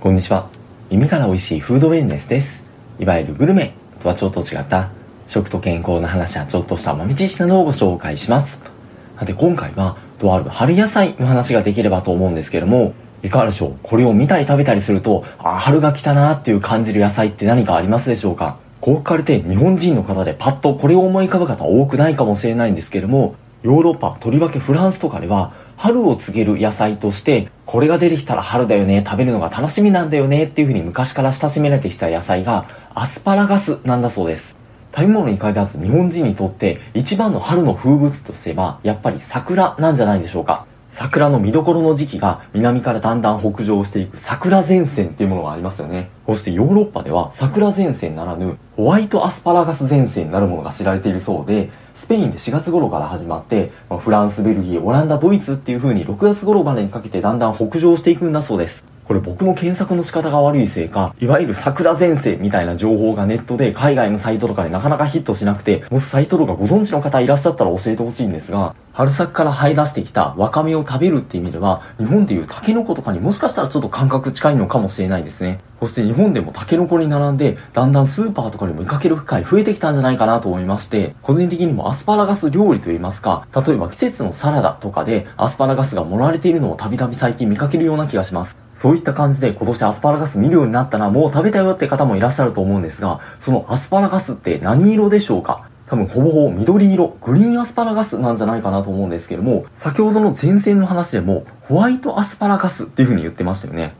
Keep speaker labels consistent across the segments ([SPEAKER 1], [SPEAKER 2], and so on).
[SPEAKER 1] こんにちは。耳から美味しいフードウェルネスです。いわゆるグルメとはちょっと違った食と健康の話やちょっとした豆知識などをご紹介します。さて今回はとある春野菜の話ができればと思うんですけども、いかがでしょう？これを見たり食べたりすると、あ、春が来たなっていう感じる野菜って何かありますでしょうか？こう書かれて日本人の方でパッとこれを思い浮かぶ方多くないかもしれないんですけども、ヨーロッパ、とりわけフランスとかでは、春を告げる野菜として、これが出てきたら春だよね、食べるのが楽しみなんだよねっていう風に昔から親しめられてきた野菜が、アスパラガスなんだそうです。食べ物に限らず日本人にとって一番の春の風物とすれば、やっぱり桜なんじゃないでしょうか。桜の見どころの時期が南からだんだん北上していく桜前線っていうものがありますよね。そしてヨーロッパでは桜前線ならぬホワイトアスパラガス前線になるものが知られているそうで、スペインで4月頃から始まって、フランス、ベルギー、オランダ、ドイツっていう風に6月頃までにかけてだんだん北上していくんだそうです。これ僕の検索の仕方が悪いせいか、いわゆる桜前線みたいな情報がネットで海外のサイトとかでなかなかヒットしなくて、もしサイトとかご存知の方いらっしゃったら教えてほしいんですが、春先から這い出してきたワカメを食べるって意味では、日本でいうタケノコとかにもしかしたらちょっと感覚近いのかもしれないですね。そして日本でもタケノコに並んで、だんだんスーパーとかにも見かける機会増えてきたんじゃないかなと思いまして、個人的にもアスパラガス料理といいますか、例えば季節のサラダとかでアスパラガスが盛られているのをたびたび最近見かけるような気がします。そういった感じで今年アスパラガス見るようになったらもう食べたよって方もいらっしゃると思うんですが、そのアスパラガスって何色でしょうか？多分ほぼほぼ緑色、グリーンアスパラガスなんじゃないかなと思うんですけども、先ほどの前線の話でも、ホワイトアスパラガスっていう風に言ってましたよね。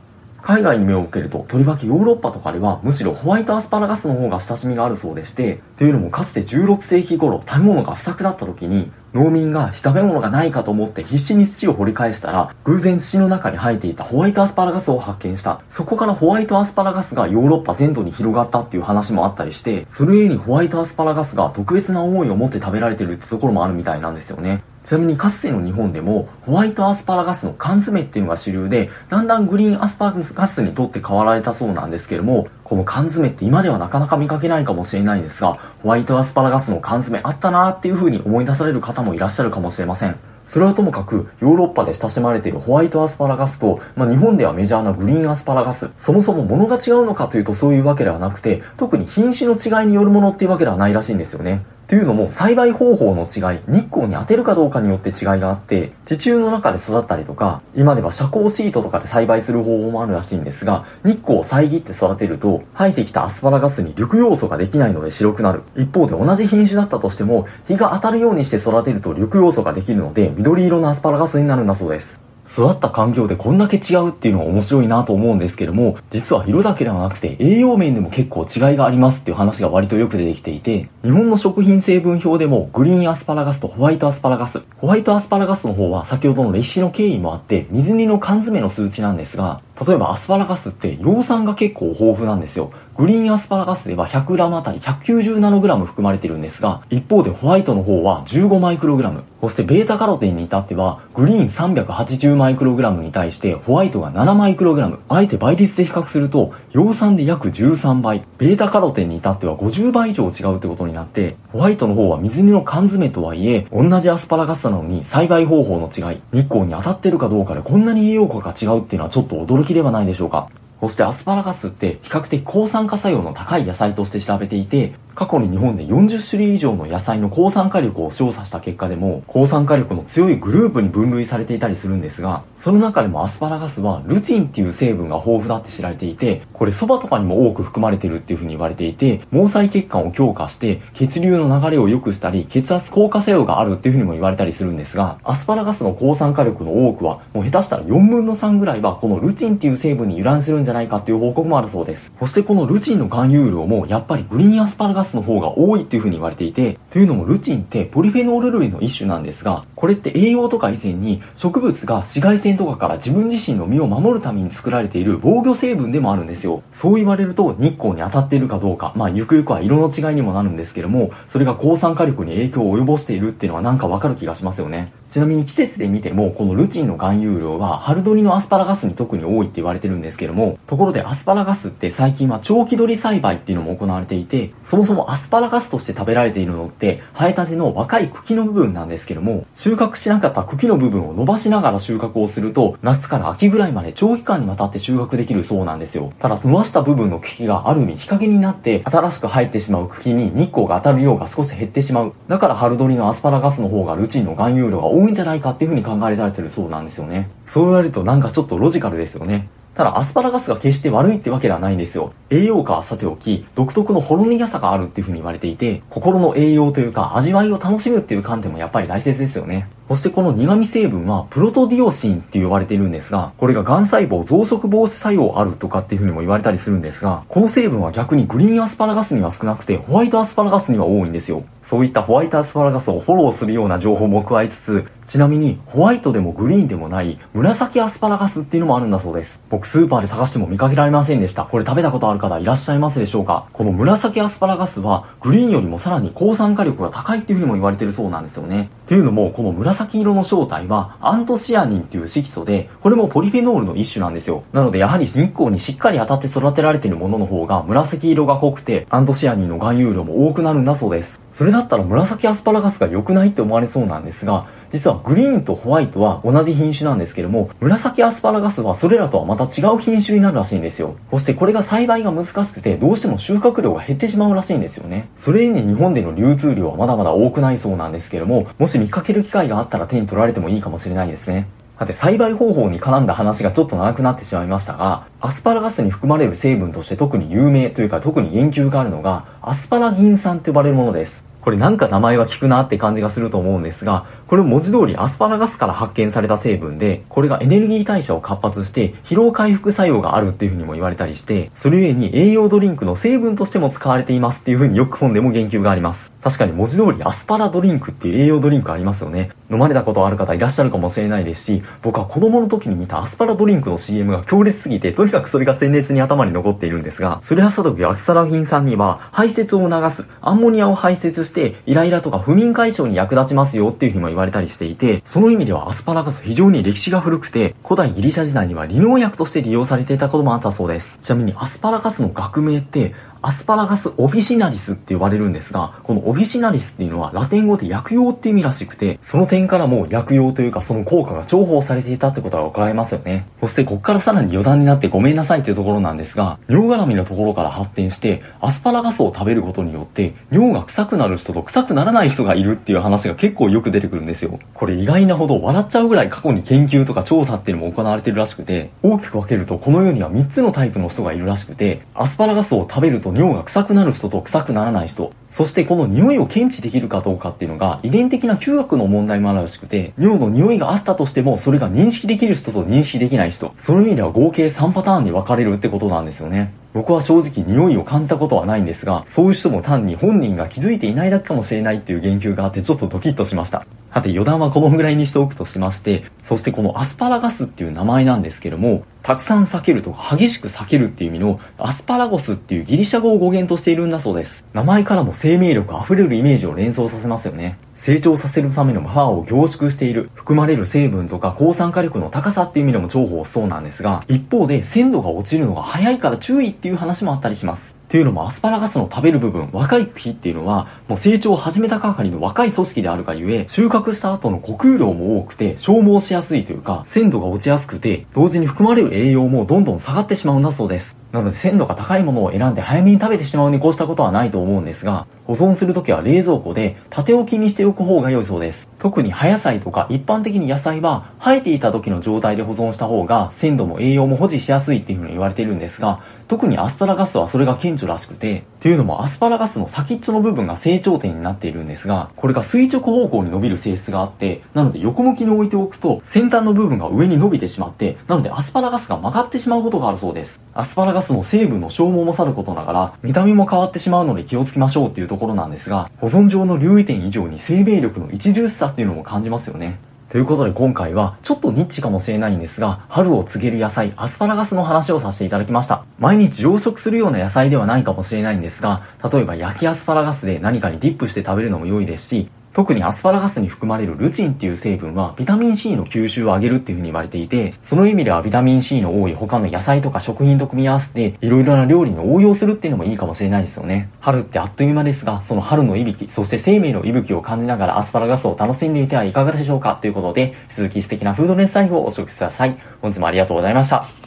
[SPEAKER 1] 海外に目を向けると、とりわけヨーロッパとかでは、むしろホワイトアスパラガスの方が親しみがあるそうでして、というのもかつて16世紀頃、食べ物が不作だった時に、農民が食べ物がないかと思って必死に土を掘り返したら、偶然土の中に生えていたホワイトアスパラガスを発見した。そこからホワイトアスパラガスがヨーロッパ全土に広がったっていう話もあったりして、それゆえにホワイトアスパラガスが特別な思いを持って食べられてるってところもあるみたいなんですよね。ちなみにかつての日本でもホワイトアスパラガスの缶詰っていうのが主流で、だんだんグリーンアスパラガスにとって変わられたそうなんですけども、この缶詰って今ではなかなか見かけないかもしれないんですが、ホワイトアスパラガスの缶詰あったなーっていう風に思い出される方もいらっしゃるかもしれません。それはともかく、ヨーロッパで親しまれているホワイトアスパラガスと、まあ、日本ではメジャーなグリーンアスパラガス、そもそも物が違うのかというとそういうわけではなくて、特に品種の違いによるものっていうわけではないらしいんですよね。というのも栽培方法の違い、日光に当てるかどうかによって違いがあって、地中の中で育ったりとか、今では遮光シートとかで栽培する方法もあるらしいんですが、日光を遮って育てると、生えてきたアスパラガスに緑要素ができないので白くなる。一方で同じ品種だったとしても、日が当たるようにして育てると緑要素ができるので、緑色のアスパラガスになるんだそうです。育った環境でこんだけ違うっていうのは面白いなと思うんですけども、実は色だけではなくて栄養面でも結構違いがありますっていう話が割とよく出てきていて、日本の食品成分表でもグリーンアスパラガスとホワイトアスパラガス、ホワイトアスパラガスの方は先ほどの歴史の経緯もあって水煮の缶詰の数値なんですが、例えばアスパラガスって葉酸が結構豊富なんですよ。グリーンアスパラガスでは 100g あたり190ナノグラム含まれてるんですが、一方でホワイトの方は15マイクログラム。そしてベータカロテンに至っては、グリーン380マイクログラムに対してホワイトが7マイクログラム。あえて倍率で比較すると、葉酸で約13倍。ベータカロテンに至っては50倍以上違うってことになって、ホワイトの方は水煮の缶詰とはいえ、同じアスパラガスなのに栽培方法の違い、日光に当たってるかどうかでこんなに栄養価が違うっていうのはちょっと驚きではないでしょうか。そしてアスパラガスって比較的抗酸化作用の高い野菜として調べていて、過去に日本で40種類以上の野菜の抗酸化力を調査した結果でも、抗酸化力の強いグループに分類されていたりするんですが、その中でもアスパラガスはルチンっていう成分が豊富だって知られていて、これ蕎麦とかにも多く含まれてるっていう風に言われていて、毛細血管を強化して血流の流れを良くしたり、血圧効果作用があるっていう風にも言われたりするんですが、アスパラガスの抗酸化力の多くは、もう下手したら4分の3ぐらいはこのルチンっていう成分に由来するんじゃないかっていう報告もあるそうです。そしてこのルチンの含有量もやっぱりグリーンアスパラガスの方が多いっていう風に言われていて、というのもルチンってポリフェノール類の一種なんですが、これって栄養とか以前に植物が紫外線とかから自分自身の身を守るために作られている防御成分でもあるんですよ。そう言われると日光に当たっているかどうか、まあゆくゆくは色の違いにもなるんですけども、それが抗酸化力に影響を及ぼしているっていうのはなんかわかる気がしますよね。ちなみに季節で見ても、このルチンの含有量は春取りのアスパラガスに特に多いって言われてるんですけども、ところでアスパラガスって最近は長期取り栽培っていうのも行われていて、そもそもアスパラガスとして食べられているのって生えたての若い茎の部分なんですけども収穫しなかった茎の部分を伸ばしながら収穫をすると夏から秋ぐらいまで長期間にわたって収穫できるそうなんですよ。ただ伸ばした部分の茎がある意味日陰になって新しく生えてしまう茎に日光が当たる量が少し減ってしまう。だから春取りのアスパラガスの方がルチンの含有量が多いんじゃないかっていう風に考えられてるそうなんですよね。そう言われるとなんかちょっとロジカルですよね。ただアスパラガスが決して悪いってわけではないんですよ。栄養価はさておき、独特のほろ苦さがあるっていう風に言われていて、心の栄養というか味わいを楽しむっていう観点もやっぱり大切ですよね。そしてこの苦味成分はプロトディオシンって呼ばれているんですが、これが癌細胞増殖防止作用あるとかっていう風にも言われたりするんですが、この成分は逆にグリーンアスパラガスには少なくて、ホワイトアスパラガスには多いんですよ。そういったホワイトアスパラガスをフォローするような情報も加えつつ、ちなみにホワイトでもグリーンでもない紫アスパラガスっていうのもあるんだそうです。僕スーパーで探しても見かけられませんでした。これ食べたことある方いらっしゃいますでしょうか？この紫アスパラガスはグリーンよりもさらに抗酸化力が高いっていう風にも言われてるそうなんですよね。というのも、この紫色の正体はアントシアニンという色素で、これもポリフェノールの一種なんですよ。なのでやはり日光にしっかり当たって育てられているものの方が紫色が濃くて、アントシアニンの含有量も多くなるんだそうです。それだったら紫アスパラガスが良くないって思われそうなんですが、実はグリーンとホワイトは同じ品種なんですけども、紫アスパラガスはそれらとはまた違う品種になるらしいんですよ。そしてこれが栽培が難しくて、どうしても収穫量が減ってしまうらしいんですよね。それに日本での流通量はまだまだ多くないそうなんですけども、もし見かける機会があったら手に取られてもいいかもしれないですね。さて、栽培方法に絡んだ話がちょっと長くなってしまいましたが、アスパラガスに含まれる成分として特に有名というか特に言及があるのが、アスパラギン酸と呼ばれるものです。これなんか名前は聞くなって感じがすると思うんですが、これ文字通りアスパラガスから発見された成分で、これがエネルギー代謝を活発して疲労回復作用があるっていう風にも言われたりして、それゆえに栄養ドリンクの成分としても使われていますっていう風によく本でも言及があります。確かに文字通りアスパラドリンクっていう栄養ドリンクありますよね。飲まれたことある方いらっしゃるかもしれないですし、僕は子供の時に見たアスパラドリンクの CM が強烈すぎて、とにかくそれが鮮烈に頭に残っているんですが、それはさときアスパラギン酸には排泄を促す、アンモニアを排泄して、イライラとか不眠解消に役立ちますよっていうふうにも言われたりしていて、その意味ではアスパラガス非常に歴史が古くて、古代ギリシャ時代には利農薬として利用されていたこともあったそうです。ちなみにアスパラガスの学名って、アスパラガスオフィシナリスって呼ばれるんですが、このオフィシナリスっていうのはラテン語で薬用って意味らしくて、その点からも薬用というかその効果が重宝されていたってことが伺えますよね。そしてこっからさらに余談になってごめんなさいっていうところなんですが、尿絡みのところから発展して、アスパラガスを食べることによって、尿が臭くなる人と臭くならない人がいるっていう話が結構よく出てくるんですよ。これ意外なほど笑っちゃうぐらい過去に研究とか調査っていうのも行われてるらしくて、大きく分けるとこの世には3つのタイプの人がいるらしくて、アスパラガスを食べると尿が臭くなるる人と臭くならない人、そしてこの匂いを検知できるかどうかっていうのが遺伝的な嗅覚の問題もあるらしくて、尿の匂いがあったとしてもそれが認識できる人と認識できない人、その意味では合計3パターンに分かれるってことなんですよね。僕は正直匂いを感じたことはないんですが、そういう人も単に本人が気づいていないだけかもしれないっていう言及があってちょっとドキッとしました。さて余談はこのぐらいにしておくとしまして、そしてこのアスパラガスっていう名前なんですけども、たくさん避けるとか激しく避けるっていう意味のアスパラゴスっていうギリシャ語を語源としているんだそうです。名前からも生命力溢れるイメージを連想させますよね。成長させるためのパワーを凝縮している、含まれる成分とか抗酸化力の高さっていう意味でも重宝そうなんですが、一方で鮮度が落ちるのが早いから注意っていう話もあったりします。っていうのもアスパラガスの食べる部分、若い茎っていうのは、もう成長を始めたばかりの若い組織であるがゆえ、収穫した後の呼吸量も多くて、消耗しやすいというか、鮮度が落ちやすくて、同時に含まれる栄養もどんどん下がってしまうんだそうです。なので鮮度が高いものを選んで早めに食べてしまうに越したことはないと思うんですが、保存するときは冷蔵庫で縦置きにしておく方が良いそうです。特に葉野菜とか一般的に野菜は生えていた時の状態で保存した方が鮮度も栄養も保持しやすいっていうふうに言われているんですが、特にアストラガスはそれが顕著らしくて、っていうのもアスパラガスの先っちょの部分が成長点になっているんですが、これが垂直方向に伸びる性質があって、なので横向きに置いておくと先端の部分が上に伸びてしまって、なのでアスパラガスが曲がってしまうことがあるそうです。アスパラガスの成分の消耗もさることながら、見た目も変わってしまうので気をつけましょうっていうところなんですが、保存上の留意点以上に生命力の著しさっていうのも感じますよね。ということで今回はちょっとニッチかもしれないんですが、春を告げる野菜、アスパラガスの話をさせていただきました。毎日養殖するような野菜ではないかもしれないんですが、例えば焼きアスパラガスで何かにディップして食べるのも良いですし、特にアスパラガスに含まれるルチンっていう成分はビタミン C の吸収を上げるっていう風に言われていて、その意味ではビタミン C の多い他の野菜とか食品と組み合わせていろいろな料理に応用するっていうのもいいかもしれないですよね。春ってあっという間ですが、その春の息吹、そして生命の息吹を感じながらアスパラガスを楽しんでいてはいかがでしょうかということで、続き素敵なフードネス最後をお食事ください。本日もありがとうございました。